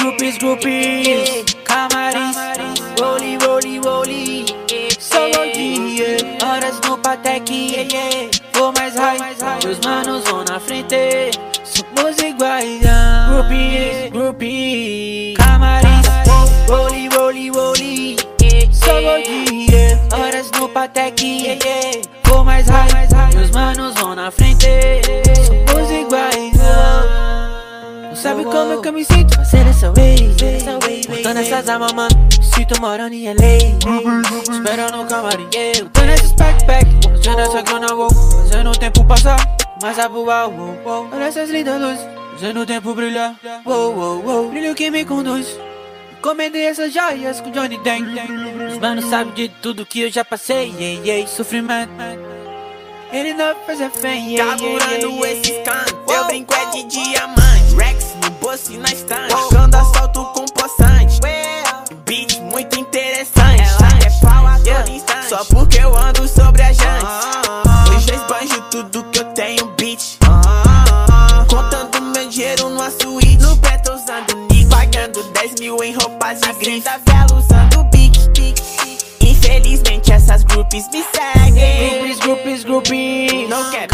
Grupis, grupis, camarins, roli, roli, roli. Solo dia, horas no Patek, vou mais high. Meus manos vão na frente, somos iguais. Grupis, grupis, camarins, roli, roli, roli. Solo dia, horas no Patek, vou mais high. Meus manos vão na frente, sabe como é que eu me sinto? Fazendo essa way Botando essas armas, mano. Sinto morando em LA Esperando no camarim Eu tô nesses backpack Fazendo essa grana, vou Fazendo o tempo passar Mas a voar, uou, uou. Olha essas lindas luzes. Fazendo o tempo brilhar Uou, uou, uou. Brilho que me conduz. Encomendei essas joias com Johnny Dang Os manos sabem de tudo que eu já passei yeah, yeah. Sofrimento. Ele não faz a fé yeah, Carburando esses cantos. Eu brinco é de diamante. Rex no bolso e na estante. Quando assalto com poçante. Beat muito interessante. É pau a todo instante Só porque eu ando sobre a jante Hoje eu esbanjo tudo que eu tenho beat. Contando meu dinheiro numa suíte. No pé tô usando Nick. Pagando 10 mil em roupas de grife Da vela usando Bic Infelizmente essas groupies me seguem. Grupis, grupis, grupis Não quer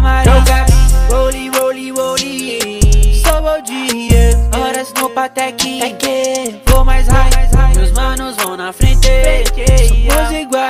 grupis Camarim Roli, roli, roli Sou dia. Horas no Patek. Vou mais high. Meus manos vão na frente. Somos iguais